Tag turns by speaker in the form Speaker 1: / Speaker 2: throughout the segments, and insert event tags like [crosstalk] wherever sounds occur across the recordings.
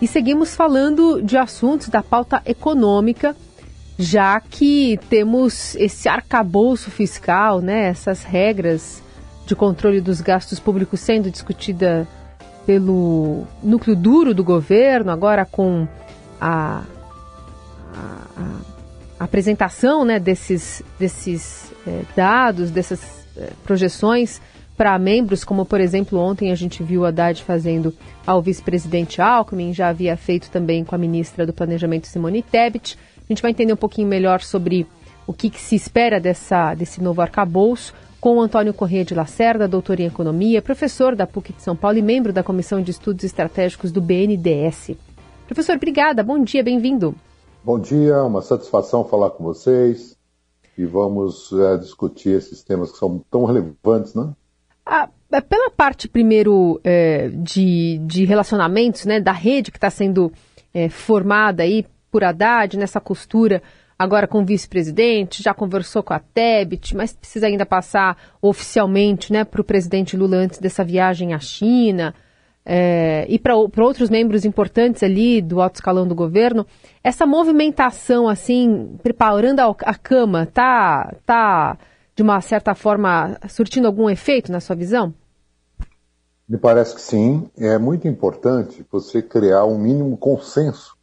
Speaker 1: E seguimos falando de assuntos da pauta econômica, já que temos esse arcabouço fiscal, né, essas regras de controle dos gastos públicos sendo discutida pelo núcleo duro do governo, agora com a, a, a apresentação né, desses, desses é, dados, dessas é, projeções para membros, como por exemplo ontem a gente viu Haddad fazendo ao vice-presidente Alckmin, já havia feito também com a ministra do Planejamento Simone Tebet. A gente vai entender um pouquinho melhor sobre o que, que se espera dessa, desse novo arcabouço com o Antônio Corrêa de Lacerda, doutor em Economia, professor da PUC de São Paulo e membro da Comissão de Estudos Estratégicos do BNDES. Professor, obrigada, bom dia, bem-vindo.
Speaker 2: Bom dia, uma satisfação falar com vocês e vamos é, discutir esses temas que são tão relevantes, né?
Speaker 1: Ah, pela parte, primeiro, é, de, de relacionamentos, né, da rede que está sendo é, formada aí por Haddad, nessa costura agora com o vice-presidente, já conversou com a Tebet, mas precisa ainda passar oficialmente né, para o presidente Lula antes dessa viagem à China. É, e para outros membros importantes ali do alto escalão do governo, essa movimentação, assim, preparando a, a cama, tá, tá de uma certa forma, surtindo algum efeito na sua visão?
Speaker 2: Me parece que sim. É muito importante você criar um mínimo consenso.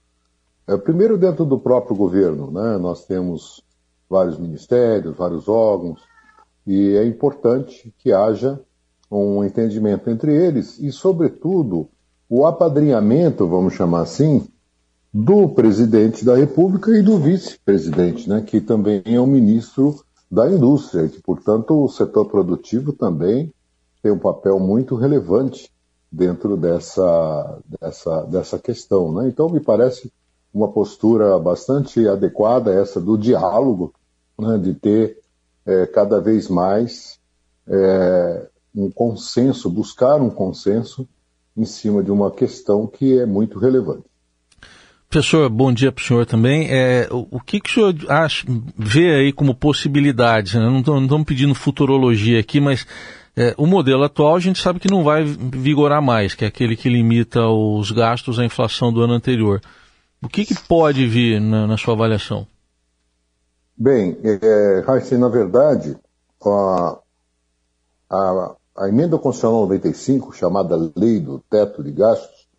Speaker 2: É, primeiro, dentro do próprio governo, né? nós temos vários ministérios, vários órgãos, e é importante que haja um entendimento entre eles e, sobretudo, o apadrinhamento, vamos chamar assim, do presidente da República e do vice-presidente, né, que também é o ministro da indústria, que, portanto, o setor produtivo também tem um papel muito relevante dentro dessa, dessa, dessa questão. Né? Então, me parece uma postura bastante adequada essa do diálogo, né? de ter é, cada vez mais é, um consenso, buscar um consenso em cima de uma questão que é muito relevante.
Speaker 3: Professor, bom dia para o senhor também. É, o, o, que, que o senhor acha, vê aí como possibilidades? Né? Não estamos pedindo futurologia aqui, mas é, o modelo atual a gente sabe que não vai vigorar mais, que é aquele que limita os gastos à inflação do ano anterior. O que, que pode vir na, na sua avaliação?
Speaker 2: Bem, é, Heisen, na verdade, a, a, a emenda constitucional 95, chamada Lei do Teto de Gastos,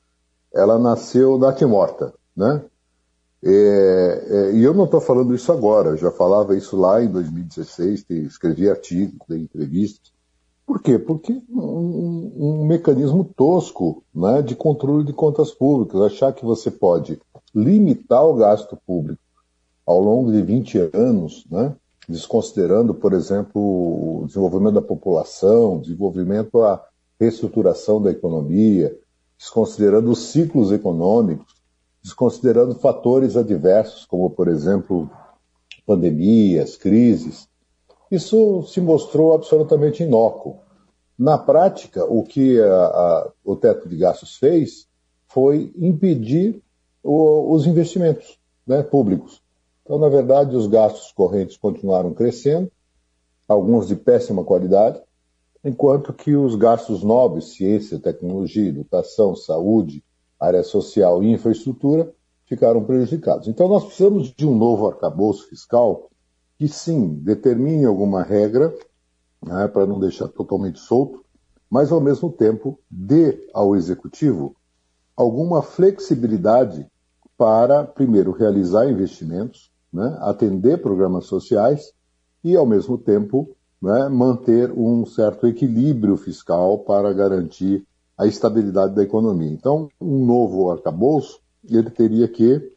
Speaker 2: ela nasceu da morta né? É, é, e eu não estou falando isso agora, já falava isso lá em 2016, escrevi artigos, dei entrevistas. Por quê? Porque um, um, mecanismo tosco né, de controle de contas públicas, achar que você pode limitar o gasto público ao longo de 20 anos, né, desconsiderando, por exemplo, o desenvolvimento da população, desenvolvimento a reestruturação da economia, desconsiderando os ciclos econômicos, desconsiderando fatores adversos, como, por exemplo, pandemias, crises. Isso se mostrou absolutamente inócuo. Na prática, o que a, a, o teto de gastos fez foi impedir o, os investimentos né, públicos. Então, na verdade, os gastos correntes continuaram crescendo, alguns de péssima qualidade, enquanto que os gastos nobres, ciência, tecnologia, educação, saúde, área social e infraestrutura ficaram prejudicados. Então, nós precisamos de um novo arcabouço fiscal que, sim, determine alguma regra, né, para não deixar totalmente solto, mas, ao mesmo tempo, dê ao executivo alguma flexibilidade para, primeiro, realizar investimentos, né, atender programas sociais e, ao mesmo tempo, né, manter um certo equilíbrio fiscal para garantir a estabilidade da economia. Então, um novo arcabouço, ele teria que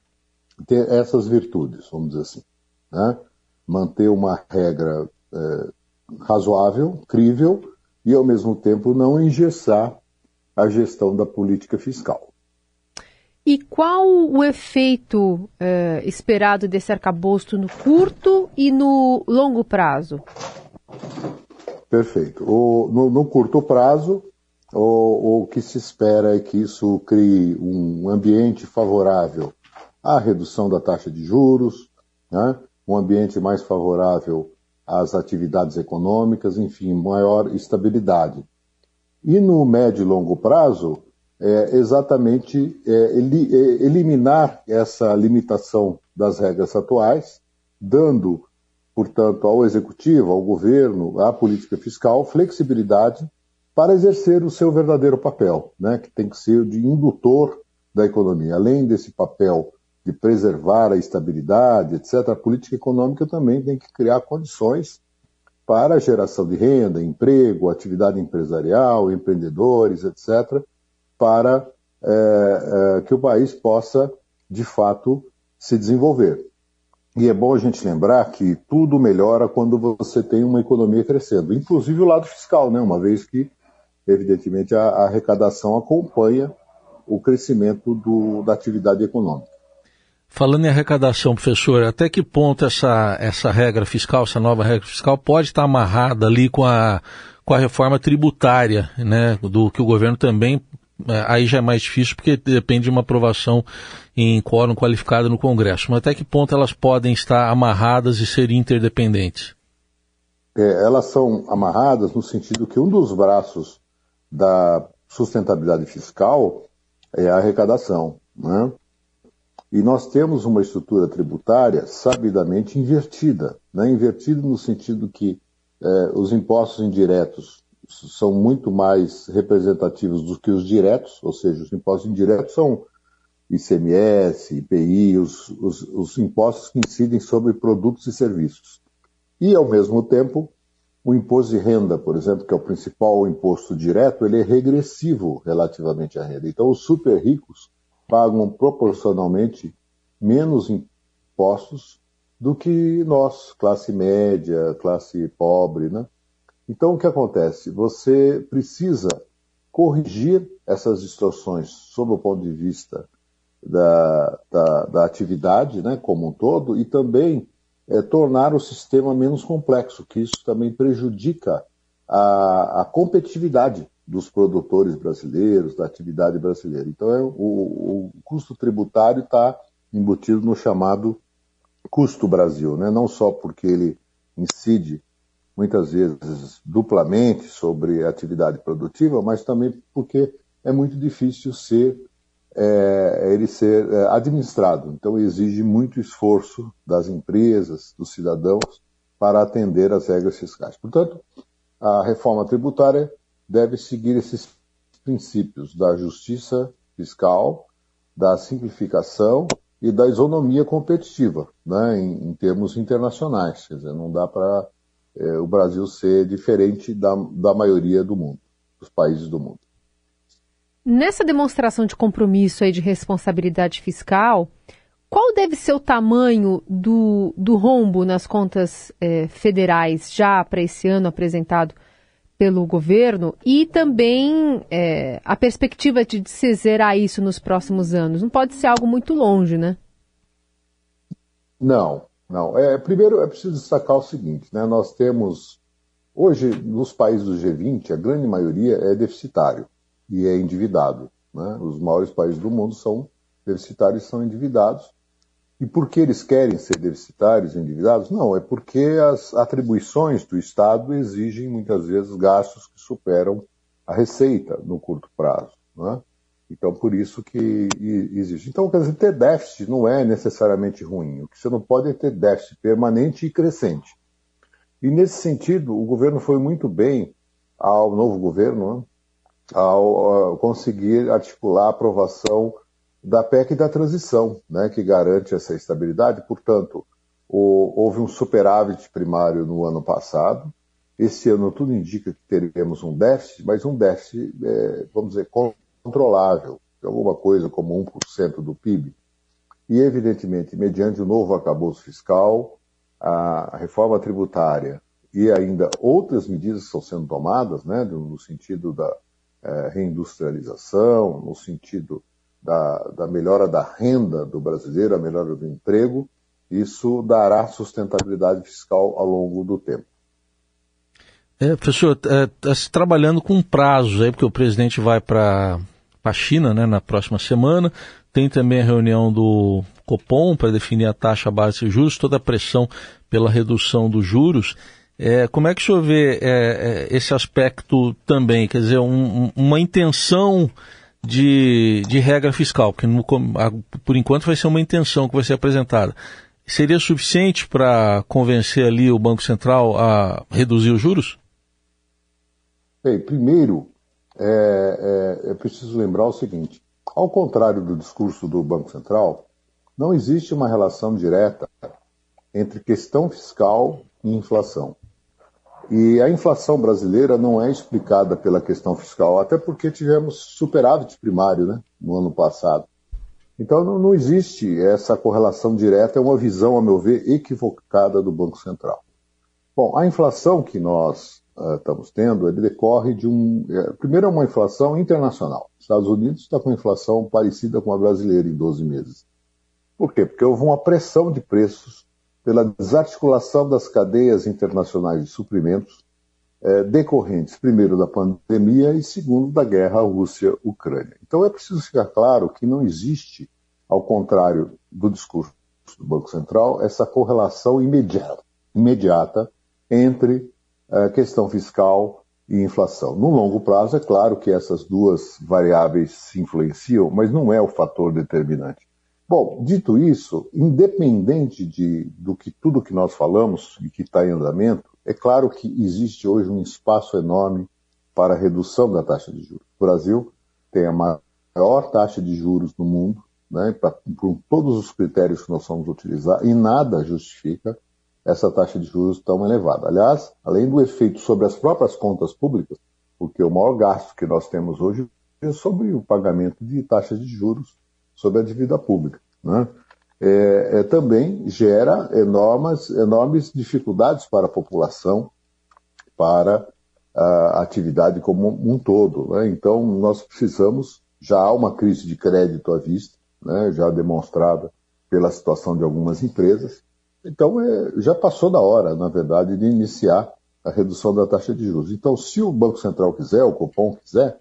Speaker 2: ter essas virtudes, vamos dizer assim. Né? Manter uma regra é, razoável, crível, e ao mesmo tempo não engessar a gestão da política fiscal.
Speaker 1: E qual o efeito é, esperado desse arcabouço no curto e no longo prazo?
Speaker 2: Perfeito. O, no, no curto prazo, o, o que se espera é que isso crie um ambiente favorável à redução da taxa de juros, né? um ambiente mais favorável às atividades econômicas, enfim, maior estabilidade. E no médio e longo prazo, é exatamente é, eliminar essa limitação das regras atuais, dando, portanto, ao executivo, ao governo, à política fiscal flexibilidade para exercer o seu verdadeiro papel, né, que tem que ser de indutor da economia. Além desse papel de preservar a estabilidade, etc., a política econômica também tem que criar condições para a geração de renda, emprego, atividade empresarial, empreendedores, etc., para é, é, que o país possa, de fato, se desenvolver. E é bom a gente lembrar que tudo melhora quando você tem uma economia crescendo, inclusive o lado fiscal, né? uma vez que, evidentemente, a, a arrecadação acompanha o crescimento do, da atividade econômica.
Speaker 3: Falando em arrecadação, professor, até que ponto essa, essa regra fiscal, essa nova regra fiscal, pode estar amarrada ali com a, com a reforma tributária, né, do que o governo também, é, aí já é mais difícil porque depende de uma aprovação em quórum qualificado no Congresso, mas até que ponto elas podem estar amarradas e ser interdependentes?
Speaker 2: É, elas são amarradas no sentido que um dos braços da sustentabilidade fiscal é a arrecadação, né? E nós temos uma estrutura tributária sabidamente invertida, né? invertida no sentido que é, os impostos indiretos são muito mais representativos do que os diretos, ou seja, os impostos indiretos são ICMS, IPI, os, os, os impostos que incidem sobre produtos e serviços. E, ao mesmo tempo, o imposto de renda, por exemplo, que é o principal imposto direto, ele é regressivo relativamente à renda. Então, os super ricos pagam proporcionalmente menos impostos do que nós, classe média, classe pobre, né? Então, o que acontece? Você precisa corrigir essas distorções sob o ponto de vista da, da, da atividade né, como um todo e também é, tornar o sistema menos complexo, que isso também prejudica a, a competitividade dos produtores brasileiros, da atividade brasileira. Então, é, o, o custo tributário está embutido no chamado custo Brasil, né? não só porque ele incide muitas vezes duplamente sobre a atividade produtiva, mas também porque é muito difícil ser é, ele ser é, administrado. Então exige muito esforço das empresas, dos cidadãos, para atender às regras fiscais. Portanto, a reforma tributária deve seguir esses princípios da justiça fiscal, da simplificação e da isonomia competitiva, né, em, em termos internacionais. Quer dizer, não dá para é, o Brasil ser diferente da, da maioria do mundo, dos países do mundo.
Speaker 1: Nessa demonstração de compromisso aí de responsabilidade fiscal, qual deve ser o tamanho do, do rombo nas contas é, federais já para esse ano apresentado pelo governo e também é, a perspectiva de, de se zerar isso nos próximos anos? Não pode ser algo muito longe, né?
Speaker 2: Não, não. É, primeiro é preciso destacar o seguinte, né? Nós temos hoje nos países do G20 a grande maioria é deficitário e é endividado. Né? Os maiores países do mundo são deficitários e são endividados. E por que eles querem ser deficitários e endividados? Não, é porque as atribuições do Estado exigem muitas vezes gastos que superam a receita no curto prazo. Né? Então, por isso que existe. Então, quer dizer, ter déficit não é necessariamente ruim. O que você não pode é ter déficit permanente e crescente. E nesse sentido, o governo foi muito bem, ao novo governo, né? Ao, conseguir articular a aprovação da PEC da transição, né, que garante essa estabilidade. Portanto, o, houve um superávit primário no ano passado. Esse ano tudo indica que teremos um déficit, mas um déficit, é, vamos dizer, controlável, alguma coisa como 1% do PIB. E, evidentemente, mediante o novo arcabouço fiscal, a reforma tributária e ainda outras medidas que estão sendo tomadas, né, no sentido da é, reindustrialização, no sentido da, da melhora da renda do brasileiro, a melhora do emprego, isso dará sustentabilidade fiscal ao longo do tempo.
Speaker 3: É, professor, está é, tá se trabalhando com prazos aí, porque o presidente vai para a China né, na próxima semana. Tem também a reunião do Copom para definir a taxa base de juros, toda a pressão pela redução dos juros. É, como é que o senhor vê é, é esse aspecto também? Quer dizer, um, uma intenção de, de regra fiscal, porque no, por enquanto vai ser uma intenção que vai ser apresentada. Seria suficiente para convencer ali o Banco Central a reduzir os juros?
Speaker 2: Bem, primeiro, é, é, é preciso lembrar o seguinte: ao contrário do discurso do Banco Central, não existe uma relação direta entre questão fiscal e inflação. E a inflação brasileira não é explicada pela questão fiscal, até porque tivemos superávit primário né, no ano passado. Então não, não, existe essa correlação direta, é uma visão, a meu ver, equivocada do Banco Central. Bom, a inflação que nós uh, estamos tendo, ele decorre de um. É, primeiro é uma inflação internacional. Os Estados Unidos está com inflação parecida com a brasileira em 12 meses. Por quê? Porque houve uma pressão de preços pela desarticulação das cadeias internacionais de suprimentos, é, decorrentes, primeiro, da pandemia e, segundo, da guerra Rússia-Ucrânia. Então é preciso ficar claro que não existe, ao contrário do discurso do Banco Central, essa correlação imediata, imediata entre a é, questão fiscal e inflação. No longo prazo, é claro que essas duas variáveis se influenciam, mas não é o fator determinante. Bom, dito isso, independente de, do que tudo que nós falamos e que está em andamento, é claro que existe hoje um espaço enorme para a redução da taxa de juros. O Brasil tem a maior taxa de juros no mundo, né, pra, por todos os critérios que nós vamos utilizar, e nada justifica essa taxa de juros tão elevada. Aliás, além do efeito sobre as próprias contas públicas, porque o maior gasto que nós temos hoje é sobre o pagamento de taxas de juros sobre a dívida pública. Né? É, é, também gera enormes, enormes dificuldades para a população, para a atividade como um todo. Né? Então, nós precisamos, já há uma crise de crédito à vista, né? já demonstrada pela situação de algumas empresas. Então, é, já passou da hora, na verdade, de iniciar a redução da taxa de juros. Então, se o Banco Central quiser, o Copom quiser,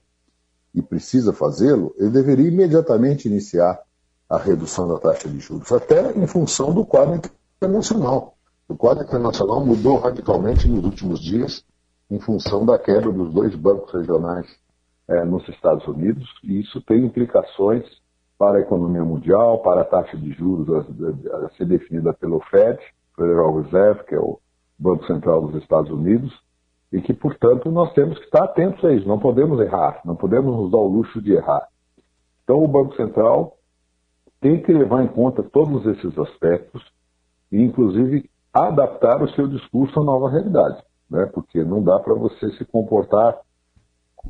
Speaker 2: e precisa fazê-lo, ele deveria imediatamente iniciar a redução da taxa de juros, até em função do quadro internacional. O quadro internacional mudou radicalmente nos últimos dias, em função da quebra dos dois bancos regionais é, nos Estados Unidos, e isso tem implicações para a economia mundial, para a taxa de juros a, a ser definida pelo Fed, Federal Reserve, que é o Banco Central dos Estados Unidos, e que, portanto, nós temos que estar atentos a isso, não podemos errar, não podemos nos dar o luxo de errar. Então, o Banco Central tem que levar em conta todos esses aspectos e, inclusive, adaptar o seu discurso à nova realidade, né? porque não dá para você se comportar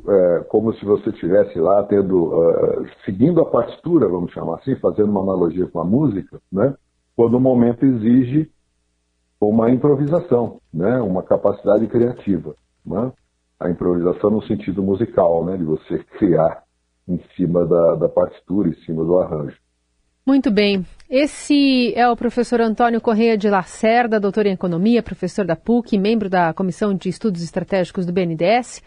Speaker 2: é, como se você estivesse lá tendo, uh, seguindo a partitura, vamos chamar assim, fazendo uma analogia com a música, né? quando o momento exige uma improvisação, né? uma capacidade criativa. Né? A improvisação no sentido musical, né? de você [laughs] criar em cima da, da partitura, em cima do arranjo.
Speaker 1: Muito bem. Esse é o professor Antônio Correia de Lacerda, doutor em Economia, professor da PUC, membro da Comissão de Estudos Estratégicos do BNDES,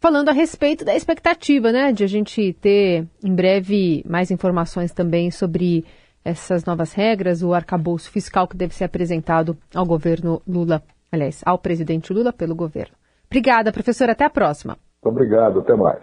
Speaker 1: falando a respeito da expectativa, né, de a gente ter em breve mais informações também sobre essas novas regras, o arcabouço fiscal que deve ser apresentado ao governo Lula, aliás, ao presidente Lula pelo governo. Obrigada, professor. Até a próxima.
Speaker 2: Obrigado. Até mais.